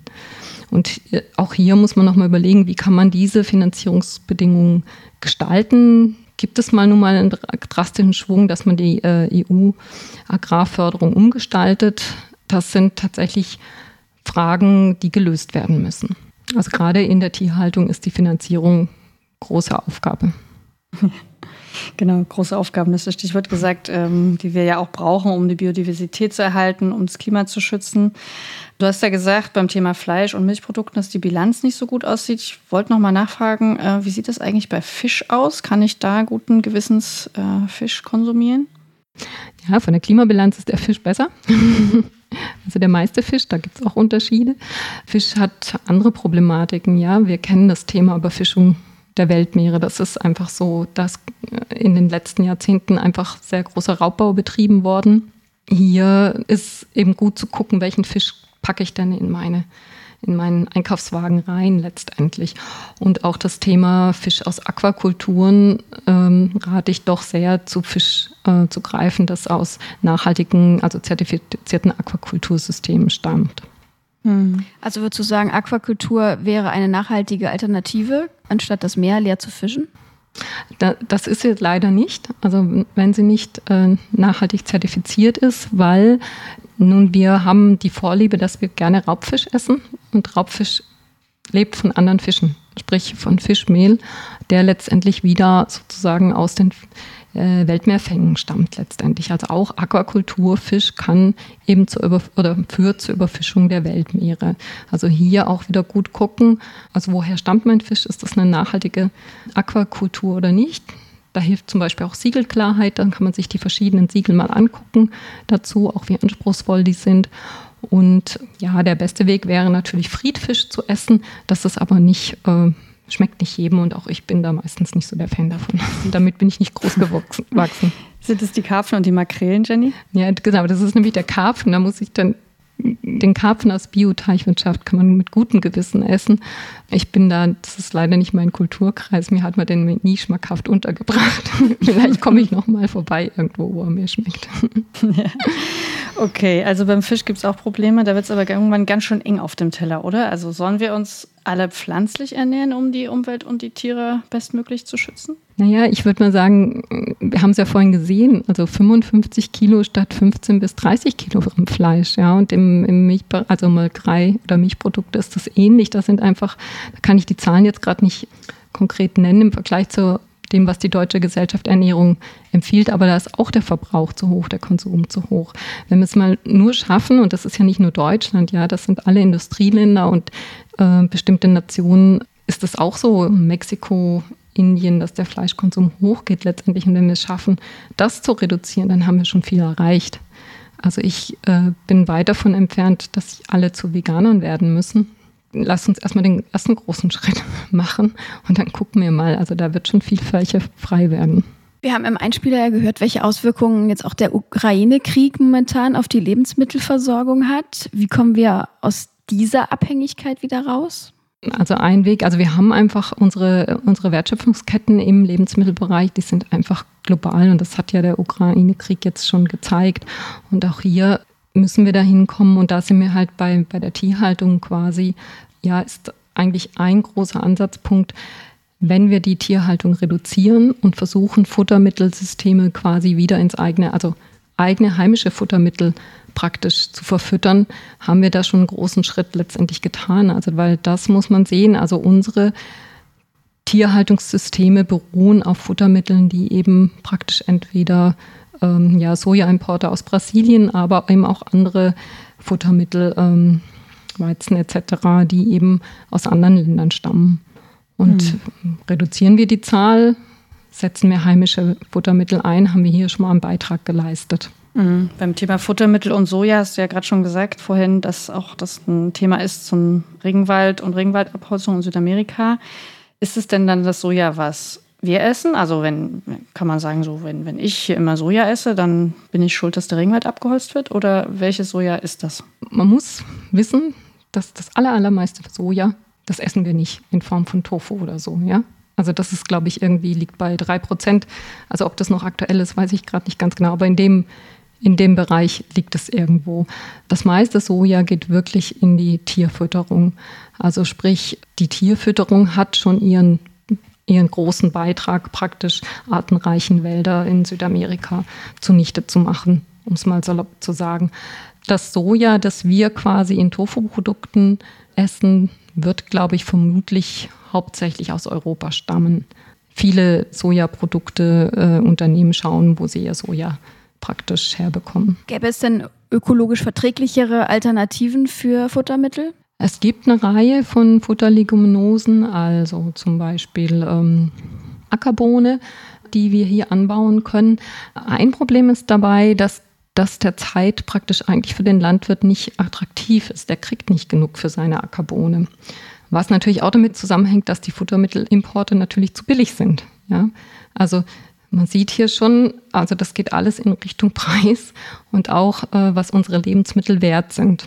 Und äh, auch hier muss man nochmal überlegen, wie kann man diese Finanzierungsbedingungen gestalten. Gibt es mal nun mal einen drastischen Schwung, dass man die äh, EU-Agrarförderung umgestaltet? Das sind tatsächlich Fragen, die gelöst werden müssen. Also gerade in der Tierhaltung ist die Finanzierung große Aufgabe. [LAUGHS] Genau, große Aufgaben, das ist das Stichwort gesagt, ähm, die wir ja auch brauchen, um die Biodiversität zu erhalten, um das Klima zu schützen. Du hast ja gesagt, beim Thema Fleisch und Milchprodukten, dass die Bilanz nicht so gut aussieht. Ich wollte noch mal nachfragen, äh, wie sieht das eigentlich bei Fisch aus? Kann ich da guten Gewissens äh, Fisch konsumieren? Ja, von der Klimabilanz ist der Fisch besser. [LAUGHS] Also der meiste Fisch, da gibt es auch Unterschiede. Fisch hat andere Problematiken, ja. Wir kennen das Thema Überfischung der Weltmeere. Das ist einfach so, dass in den letzten Jahrzehnten einfach sehr großer Raubbau betrieben worden. Hier ist eben gut zu gucken, welchen Fisch packe ich denn in meine in meinen Einkaufswagen rein letztendlich. Und auch das Thema Fisch aus Aquakulturen ähm, rate ich doch sehr zu Fisch äh, zu greifen, das aus nachhaltigen, also zertifizierten Aquakultursystemen stammt. Hm. Also würdest du sagen, Aquakultur wäre eine nachhaltige Alternative, anstatt das Meer leer zu fischen? Das ist jetzt leider nicht. Also wenn sie nicht äh, nachhaltig zertifiziert ist, weil nun wir haben die Vorliebe, dass wir gerne Raubfisch essen und Raubfisch lebt von anderen Fischen, sprich von Fischmehl, der letztendlich wieder sozusagen aus den äh, Weltmeerfängen stammt letztendlich. Also auch Aquakulturfisch kann eben zur Über oder führt zur Überfischung der Weltmeere. Also hier auch wieder gut gucken, also woher stammt mein Fisch? Ist das eine nachhaltige Aquakultur oder nicht? Da hilft zum Beispiel auch Siegelklarheit, dann kann man sich die verschiedenen Siegel mal angucken dazu, auch wie anspruchsvoll die sind. Und ja, der beste Weg wäre natürlich Friedfisch zu essen. Das ist aber nicht äh, schmeckt nicht jedem und auch ich bin da meistens nicht so der Fan davon. [LAUGHS] Und damit bin ich nicht groß gewachsen. [LAUGHS] Sind es die Karpfen und die Makrelen, Jenny? Ja, genau, das ist nämlich der Karpfen. Da muss ich dann den Karpfen aus Bioteichwirtschaft kann man mit gutem Gewissen essen. Ich bin da, das ist leider nicht mein Kulturkreis, mir hat man den nie schmackhaft untergebracht. [LAUGHS] Vielleicht komme ich noch mal vorbei irgendwo, wo er mir schmeckt. Ja. [LAUGHS] Okay, also beim Fisch gibt es auch Probleme, da wird es aber irgendwann ganz schön eng auf dem Teller, oder? Also sollen wir uns alle pflanzlich ernähren, um die Umwelt und die Tiere bestmöglich zu schützen? Naja, ich würde mal sagen, wir haben es ja vorhin gesehen, also 55 Kilo statt 15 bis 30 Kilogramm Fleisch, ja, und im, im Milch, also Molkerei oder Milchprodukte ist das ähnlich. Das sind einfach, da kann ich die Zahlen jetzt gerade nicht konkret nennen im Vergleich zu dem, was die Deutsche Gesellschaft Ernährung empfiehlt, aber da ist auch der Verbrauch zu hoch, der Konsum zu hoch. Wenn wir es mal nur schaffen, und das ist ja nicht nur Deutschland, ja, das sind alle Industrieländer und äh, bestimmte Nationen, ist das auch so, Mexiko, Indien, dass der Fleischkonsum hochgeht letztendlich. Und wenn wir es schaffen, das zu reduzieren, dann haben wir schon viel erreicht. Also ich äh, bin weit davon entfernt, dass alle zu Veganern werden müssen lass uns erstmal den ersten großen [LAUGHS] Schritt machen und dann gucken wir mal. Also da wird schon viel Fläche frei werden. Wir haben im Einspieler ja gehört, welche Auswirkungen jetzt auch der Ukraine-Krieg momentan auf die Lebensmittelversorgung hat. Wie kommen wir aus dieser Abhängigkeit wieder raus? Also ein Weg, also wir haben einfach unsere, unsere Wertschöpfungsketten im Lebensmittelbereich, die sind einfach global und das hat ja der Ukraine-Krieg jetzt schon gezeigt. Und auch hier müssen wir da hinkommen. Und da sind wir halt bei, bei der Tierhaltung quasi, ja, ist eigentlich ein großer Ansatzpunkt, wenn wir die Tierhaltung reduzieren und versuchen, Futtermittelsysteme quasi wieder ins eigene, also eigene heimische Futtermittel praktisch zu verfüttern, haben wir da schon einen großen Schritt letztendlich getan. Also, weil das muss man sehen. Also, unsere Tierhaltungssysteme beruhen auf Futtermitteln, die eben praktisch entweder ähm, ja, Sojaimporte aus Brasilien, aber eben auch andere Futtermittel, ähm, Weizen etc., die eben aus anderen Ländern stammen. Und mhm. reduzieren wir die Zahl, setzen wir heimische Futtermittel ein, haben wir hier schon mal einen Beitrag geleistet. Mhm. Beim Thema Futtermittel und Soja hast du ja gerade schon gesagt vorhin, dass auch das ein Thema ist zum Regenwald und Regenwaldabholzung in Südamerika. Ist es denn dann das Soja, was wir essen. Also wenn, kann man sagen, so, wenn, wenn ich hier immer Soja esse, dann bin ich schuld, dass der Regenwald abgeholzt wird? Oder welches Soja ist das? Man muss wissen, dass das allermeiste Soja, das essen wir nicht in Form von Tofu oder so, ja. Also das ist, glaube ich, irgendwie liegt bei drei Prozent. Also ob das noch aktuell ist, weiß ich gerade nicht ganz genau. Aber in dem, in dem Bereich liegt es irgendwo. Das meiste Soja geht wirklich in die Tierfütterung. Also sprich, die Tierfütterung hat schon ihren ihren großen Beitrag praktisch artenreichen Wälder in Südamerika zunichte zu machen, um es mal salopp zu sagen. Das Soja, das wir quasi in Tofu-Produkten essen, wird, glaube ich, vermutlich hauptsächlich aus Europa stammen. Viele Sojaprodukte, äh, schauen, wo sie ihr Soja praktisch herbekommen. Gäbe es denn ökologisch verträglichere Alternativen für Futtermittel? Es gibt eine Reihe von Futterleguminosen, also zum Beispiel ähm, Ackerbohne, die wir hier anbauen können. Ein Problem ist dabei, dass dass der Zeit praktisch eigentlich für den Landwirt nicht attraktiv ist. Der kriegt nicht genug für seine Ackerbohne. Was natürlich auch damit zusammenhängt, dass die Futtermittelimporte natürlich zu billig sind. Ja? Also man sieht hier schon, also das geht alles in Richtung Preis und auch, äh, was unsere Lebensmittel wert sind.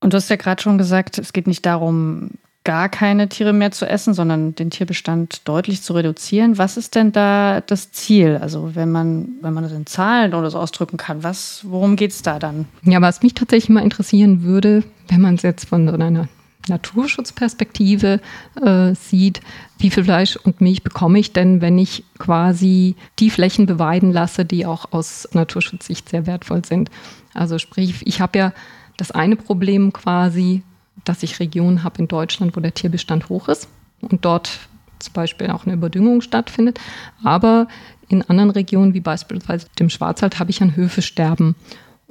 Und du hast ja gerade schon gesagt, es geht nicht darum, gar keine Tiere mehr zu essen, sondern den Tierbestand deutlich zu reduzieren. Was ist denn da das Ziel? Also wenn man, wenn man das in Zahlen oder so ausdrücken kann, was, worum geht es da dann? Ja, was mich tatsächlich mal interessieren würde, wenn man es jetzt von einer Naturschutzperspektive äh, sieht, wie viel Fleisch und Milch bekomme ich denn, wenn ich quasi die Flächen beweiden lasse, die auch aus Naturschutzsicht sehr wertvoll sind. Also sprich, ich habe ja das eine Problem quasi, dass ich Regionen habe in Deutschland, wo der Tierbestand hoch ist und dort zum Beispiel auch eine Überdüngung stattfindet. Aber in anderen Regionen, wie beispielsweise dem Schwarzwald, habe ich ein Höfesterben.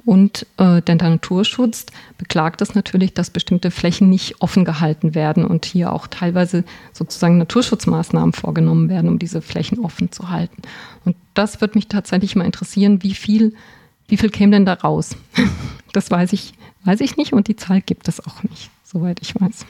Und äh, der Naturschutz beklagt es natürlich, dass bestimmte Flächen nicht offen gehalten werden und hier auch teilweise sozusagen Naturschutzmaßnahmen vorgenommen werden, um diese Flächen offen zu halten. Und das würde mich tatsächlich mal interessieren, wie viel, wie viel käme denn da raus? [LAUGHS] Das weiß ich, weiß ich nicht und die Zahl gibt es auch nicht soweit ich weiß.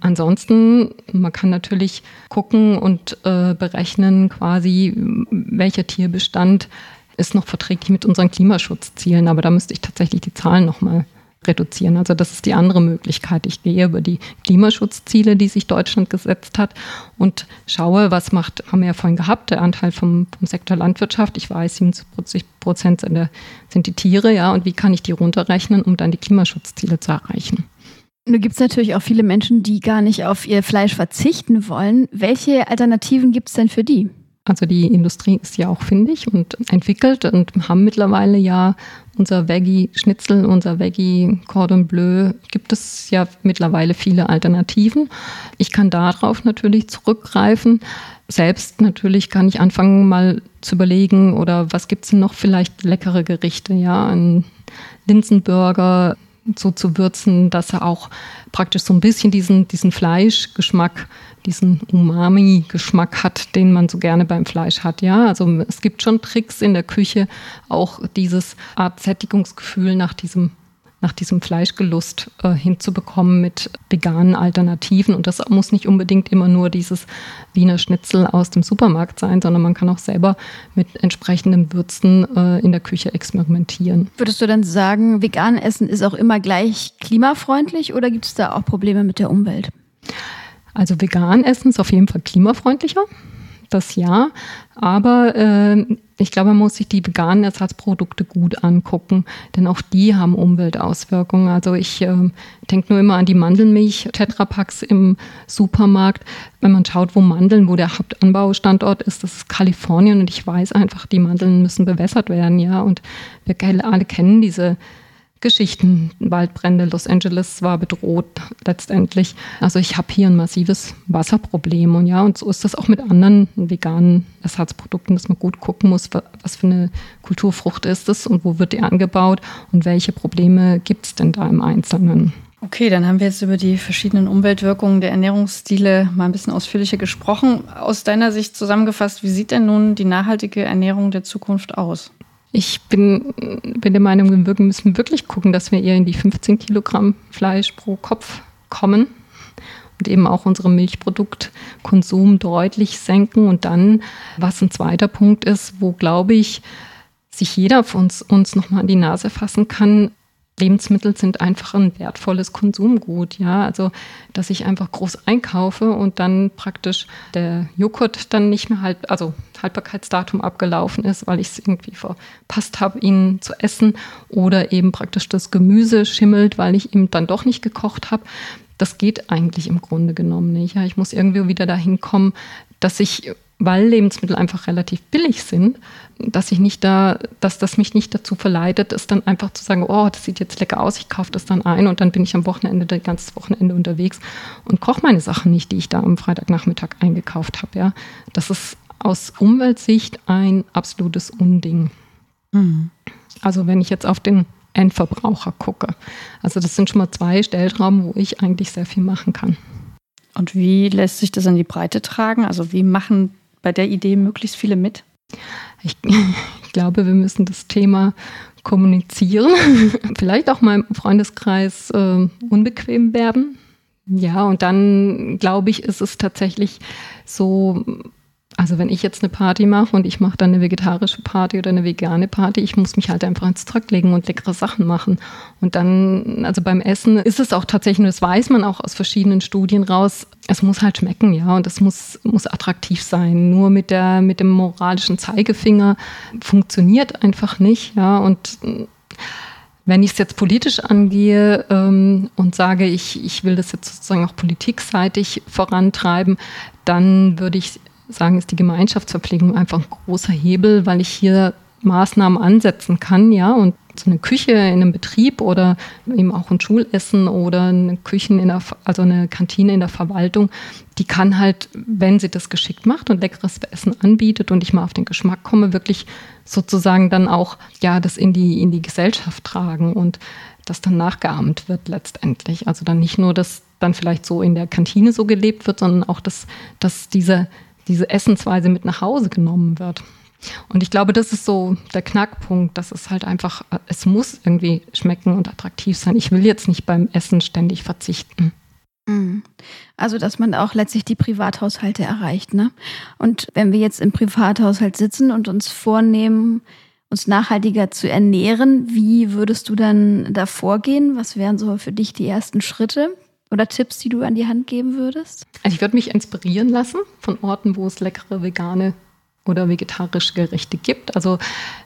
Ansonsten, man kann natürlich gucken und äh, berechnen, quasi, welcher Tierbestand ist noch verträglich mit unseren Klimaschutzzielen. Aber da müsste ich tatsächlich die Zahlen nochmal reduzieren. Also das ist die andere Möglichkeit. Ich gehe über die Klimaschutzziele, die sich Deutschland gesetzt hat und schaue, was macht, haben wir ja vorhin gehabt, der Anteil vom, vom Sektor Landwirtschaft. Ich weiß, 77 Prozent sind, sind die Tiere, ja, und wie kann ich die runterrechnen, um dann die Klimaschutzziele zu erreichen? Nun gibt es natürlich auch viele Menschen, die gar nicht auf ihr Fleisch verzichten wollen. Welche Alternativen gibt es denn für die? Also die Industrie ist ja auch findig und entwickelt und haben mittlerweile ja unser Veggie-Schnitzel, unser Veggie-Cordon Bleu, gibt es ja mittlerweile viele Alternativen. Ich kann darauf natürlich zurückgreifen. Selbst natürlich kann ich anfangen mal zu überlegen, oder was gibt es noch vielleicht leckere Gerichte, ja, ein Linsenburger, so zu würzen, dass er auch praktisch so ein bisschen diesen, diesen Fleischgeschmack, diesen Umami-Geschmack hat, den man so gerne beim Fleisch hat. Ja, also es gibt schon Tricks in der Küche, auch dieses Art Sättigungsgefühl nach diesem nach diesem Fleischgelust äh, hinzubekommen mit veganen Alternativen. Und das muss nicht unbedingt immer nur dieses Wiener Schnitzel aus dem Supermarkt sein, sondern man kann auch selber mit entsprechenden Würzen äh, in der Küche experimentieren. Würdest du dann sagen, vegan essen ist auch immer gleich klimafreundlich oder gibt es da auch Probleme mit der Umwelt? Also vegan essen ist auf jeden Fall klimafreundlicher das ja. Aber äh, ich glaube, man muss sich die veganen Ersatzprodukte gut angucken, denn auch die haben Umweltauswirkungen. Also ich äh, denke nur immer an die Mandelmilch Tetrapacks im Supermarkt. Wenn man schaut, wo Mandeln, wo der Hauptanbaustandort ist, das ist Kalifornien und ich weiß einfach, die Mandeln müssen bewässert werden, ja. Und wir alle kennen diese Geschichten, Waldbrände, Los Angeles war bedroht letztendlich. Also ich habe hier ein massives Wasserproblem und ja, und so ist das auch mit anderen veganen Ersatzprodukten, dass man gut gucken muss, was für eine Kulturfrucht ist es und wo wird die angebaut und welche Probleme gibt es denn da im Einzelnen. Okay, dann haben wir jetzt über die verschiedenen Umweltwirkungen der Ernährungsstile mal ein bisschen ausführlicher gesprochen. Aus deiner Sicht zusammengefasst, wie sieht denn nun die nachhaltige Ernährung der Zukunft aus? Ich bin, bin der Meinung, wir müssen wirklich gucken, dass wir eher in die 15 Kilogramm Fleisch pro Kopf kommen und eben auch unseren Milchproduktkonsum deutlich senken. Und dann, was ein zweiter Punkt ist, wo, glaube ich, sich jeder von uns, uns nochmal an die Nase fassen kann, Lebensmittel sind einfach ein wertvolles Konsumgut, ja. Also, dass ich einfach groß einkaufe und dann praktisch der Joghurt dann nicht mehr halt, also Haltbarkeitsdatum abgelaufen ist, weil ich es irgendwie verpasst habe, ihn zu essen oder eben praktisch das Gemüse schimmelt, weil ich ihm dann doch nicht gekocht habe. Das geht eigentlich im Grunde genommen nicht. Ja. Ich muss irgendwie wieder dahin kommen, dass ich weil Lebensmittel einfach relativ billig sind, dass ich nicht da, dass das mich nicht dazu verleitet, es dann einfach zu sagen, oh, das sieht jetzt lecker aus, ich kaufe das dann ein und dann bin ich am Wochenende, das ganze Wochenende unterwegs und koche meine Sachen nicht, die ich da am Freitagnachmittag eingekauft habe. Ja. Das ist aus Umweltsicht ein absolutes Unding. Mhm. Also wenn ich jetzt auf den Endverbraucher gucke. Also das sind schon mal zwei Stellschrauben, wo ich eigentlich sehr viel machen kann. Und wie lässt sich das in die Breite tragen? Also wie machen bei der Idee möglichst viele mit? Ich, [LAUGHS] ich glaube, wir müssen das Thema kommunizieren, [LAUGHS] vielleicht auch mal im Freundeskreis äh, unbequem werden. Ja, und dann glaube ich, ist es tatsächlich so, also wenn ich jetzt eine Party mache und ich mache dann eine vegetarische Party oder eine vegane Party, ich muss mich halt einfach ins Zeug legen und leckere Sachen machen. Und dann, also beim Essen ist es auch tatsächlich, und das weiß man auch aus verschiedenen Studien raus, es muss halt schmecken, ja, und es muss, muss attraktiv sein. Nur mit der, mit dem moralischen Zeigefinger funktioniert einfach nicht, ja, und wenn ich es jetzt politisch angehe ähm, und sage, ich, ich will das jetzt sozusagen auch politikseitig vorantreiben, dann würde ich sagen, ist die Gemeinschaftsverpflegung einfach ein großer Hebel, weil ich hier Maßnahmen ansetzen kann, ja, und so eine Küche in einem Betrieb oder eben auch ein Schulessen oder eine Küchen in der, also eine Kantine in der Verwaltung, die kann halt, wenn sie das geschickt macht und leckeres Essen anbietet und ich mal auf den Geschmack komme, wirklich sozusagen dann auch, ja, das in die, in die Gesellschaft tragen und das dann nachgeahmt wird letztendlich. Also dann nicht nur, dass dann vielleicht so in der Kantine so gelebt wird, sondern auch, dass, dass diese diese Essensweise mit nach Hause genommen wird. Und ich glaube, das ist so der Knackpunkt, dass es halt einfach, es muss irgendwie schmecken und attraktiv sein. Ich will jetzt nicht beim Essen ständig verzichten. Mhm. Also, dass man auch letztlich die Privathaushalte erreicht. Ne? Und wenn wir jetzt im Privathaushalt sitzen und uns vornehmen, uns nachhaltiger zu ernähren, wie würdest du dann da vorgehen? Was wären so für dich die ersten Schritte? Oder Tipps, die du an die Hand geben würdest? Also ich würde mich inspirieren lassen von Orten, wo es leckere vegane oder vegetarische Gerichte gibt. Also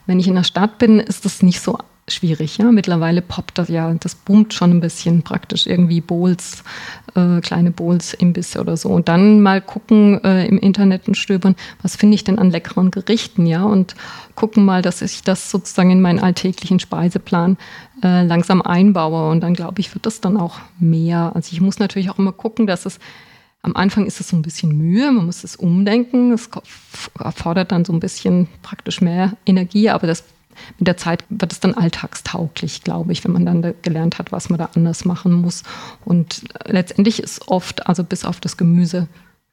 wenn ich in der Stadt bin, ist das nicht so schwierig. Ja? Mittlerweile poppt das ja, das boomt schon ein bisschen praktisch irgendwie Bowls, äh, kleine Bowls, Imbisse oder so. Und dann mal gucken äh, im Internet und stöbern, was finde ich denn an leckeren Gerichten, ja? Und gucken mal, dass ich das sozusagen in meinen alltäglichen Speiseplan äh, langsam einbaue. Und dann glaube ich, wird das dann auch mehr. Also ich muss natürlich auch immer gucken, dass es am Anfang ist es so ein bisschen Mühe, man muss es umdenken. Es erfordert dann so ein bisschen praktisch mehr Energie, aber das mit der Zeit wird es dann alltagstauglich, glaube ich, wenn man dann gelernt hat, was man da anders machen muss. Und letztendlich ist oft, also bis auf das Gemüse,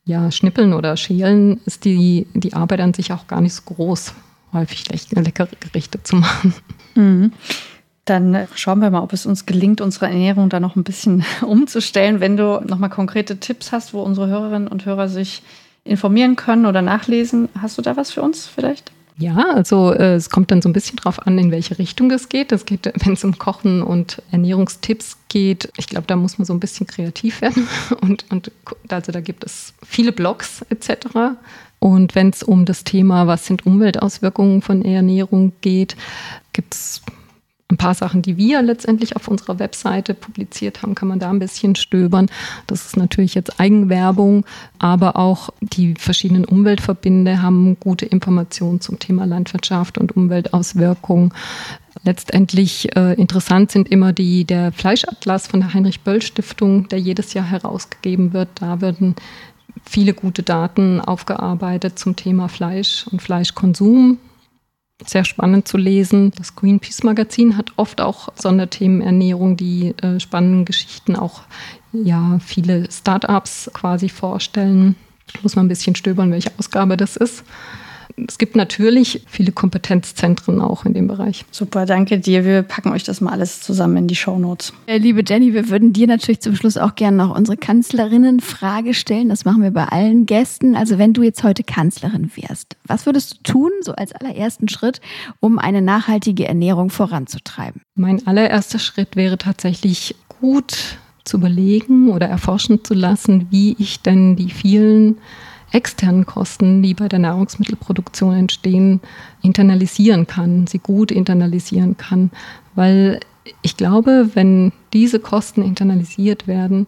ja, schnippeln oder schälen, ist die, die Arbeit an sich auch gar nicht so groß, häufig leckere Gerichte zu machen. Mhm. Dann schauen wir mal, ob es uns gelingt, unsere Ernährung da noch ein bisschen [LAUGHS] umzustellen. Wenn du nochmal konkrete Tipps hast, wo unsere Hörerinnen und Hörer sich informieren können oder nachlesen, hast du da was für uns vielleicht? Ja, also äh, es kommt dann so ein bisschen drauf an, in welche Richtung es geht. Es geht, [LAUGHS] wenn es um Kochen und Ernährungstipps geht. Ich glaube, da muss man so ein bisschen kreativ [LAUGHS] werden. Und, und also da gibt es viele Blogs etc. Und wenn es um das Thema, was sind Umweltauswirkungen von Ernährung geht, gibt es ein paar Sachen, die wir letztendlich auf unserer Webseite publiziert haben, kann man da ein bisschen stöbern. Das ist natürlich jetzt Eigenwerbung, aber auch die verschiedenen Umweltverbände haben gute Informationen zum Thema Landwirtschaft und Umweltauswirkungen. Letztendlich äh, interessant sind immer die, der Fleischatlas von der Heinrich-Böll-Stiftung, der jedes Jahr herausgegeben wird. Da werden viele gute Daten aufgearbeitet zum Thema Fleisch und Fleischkonsum sehr spannend zu lesen. Das Greenpeace-Magazin hat oft auch Sonderthemen Ernährung, die äh, spannenden Geschichten auch ja, viele Startups quasi vorstellen. Muss man ein bisschen stöbern, welche Ausgabe das ist es gibt natürlich viele Kompetenzzentren auch in dem Bereich. Super, danke dir. Wir packen euch das mal alles zusammen in die Shownotes. Äh, liebe Jenny, wir würden dir natürlich zum Schluss auch gerne noch unsere Kanzlerinnenfrage stellen. Das machen wir bei allen Gästen. Also wenn du jetzt heute Kanzlerin wärst, was würdest du tun, so als allerersten Schritt, um eine nachhaltige Ernährung voranzutreiben? Mein allererster Schritt wäre tatsächlich gut zu überlegen oder erforschen zu lassen, wie ich denn die vielen externen Kosten, die bei der Nahrungsmittelproduktion entstehen, internalisieren kann, sie gut internalisieren kann. Weil ich glaube, wenn diese Kosten internalisiert werden,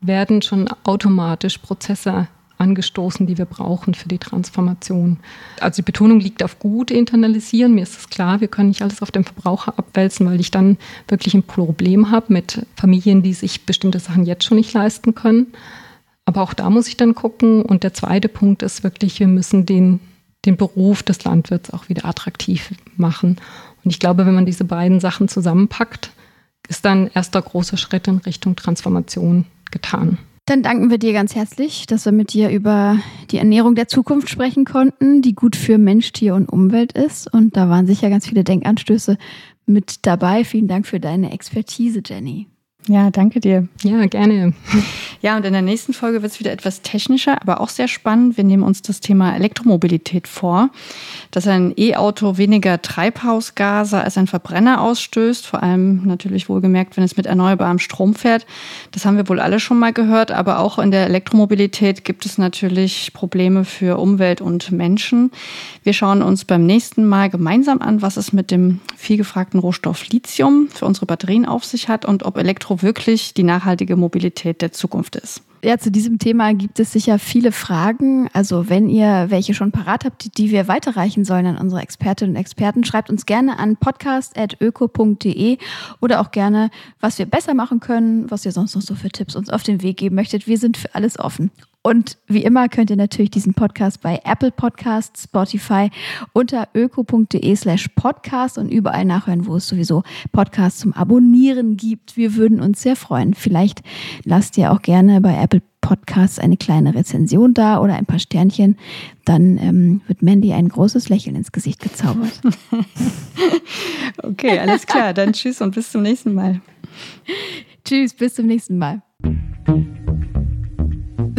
werden schon automatisch Prozesse angestoßen, die wir brauchen für die Transformation. Also die Betonung liegt auf gut internalisieren. Mir ist es klar, wir können nicht alles auf den Verbraucher abwälzen, weil ich dann wirklich ein Problem habe mit Familien, die sich bestimmte Sachen jetzt schon nicht leisten können. Aber auch da muss ich dann gucken. Und der zweite Punkt ist wirklich, wir müssen den, den Beruf des Landwirts auch wieder attraktiv machen. Und ich glaube, wenn man diese beiden Sachen zusammenpackt, ist dann erster großer Schritt in Richtung Transformation getan. Dann danken wir dir ganz herzlich, dass wir mit dir über die Ernährung der Zukunft sprechen konnten, die gut für Mensch, Tier und Umwelt ist. Und da waren sicher ganz viele Denkanstöße mit dabei. Vielen Dank für deine Expertise, Jenny. Ja, danke dir. Ja, gerne. Ja, und in der nächsten Folge wird es wieder etwas technischer, aber auch sehr spannend. Wir nehmen uns das Thema Elektromobilität vor, dass ein E-Auto weniger Treibhausgase als ein Verbrenner ausstößt, vor allem natürlich wohlgemerkt, wenn es mit erneuerbarem Strom fährt. Das haben wir wohl alle schon mal gehört, aber auch in der Elektromobilität gibt es natürlich Probleme für Umwelt und Menschen. Wir schauen uns beim nächsten Mal gemeinsam an, was es mit dem vielgefragten Rohstoff Lithium für unsere Batterien auf sich hat und ob Elektro wirklich die nachhaltige Mobilität der Zukunft ist. Ja, zu diesem Thema gibt es sicher viele Fragen. Also wenn ihr welche schon parat habt, die wir weiterreichen sollen an unsere Expertinnen und Experten, schreibt uns gerne an podcast.öko.de oder auch gerne, was wir besser machen können, was ihr sonst noch so für Tipps uns auf den Weg geben möchtet. Wir sind für alles offen. Und wie immer könnt ihr natürlich diesen Podcast bei Apple Podcasts, Spotify unter öko.de slash podcast und überall nachhören, wo es sowieso Podcasts zum Abonnieren gibt. Wir würden uns sehr freuen. Vielleicht lasst ihr auch gerne bei Apple Podcasts eine kleine Rezension da oder ein paar Sternchen. Dann ähm, wird Mandy ein großes Lächeln ins Gesicht gezaubert. [LAUGHS] okay, alles klar. Dann tschüss und bis zum nächsten Mal. [LAUGHS] tschüss, bis zum nächsten Mal.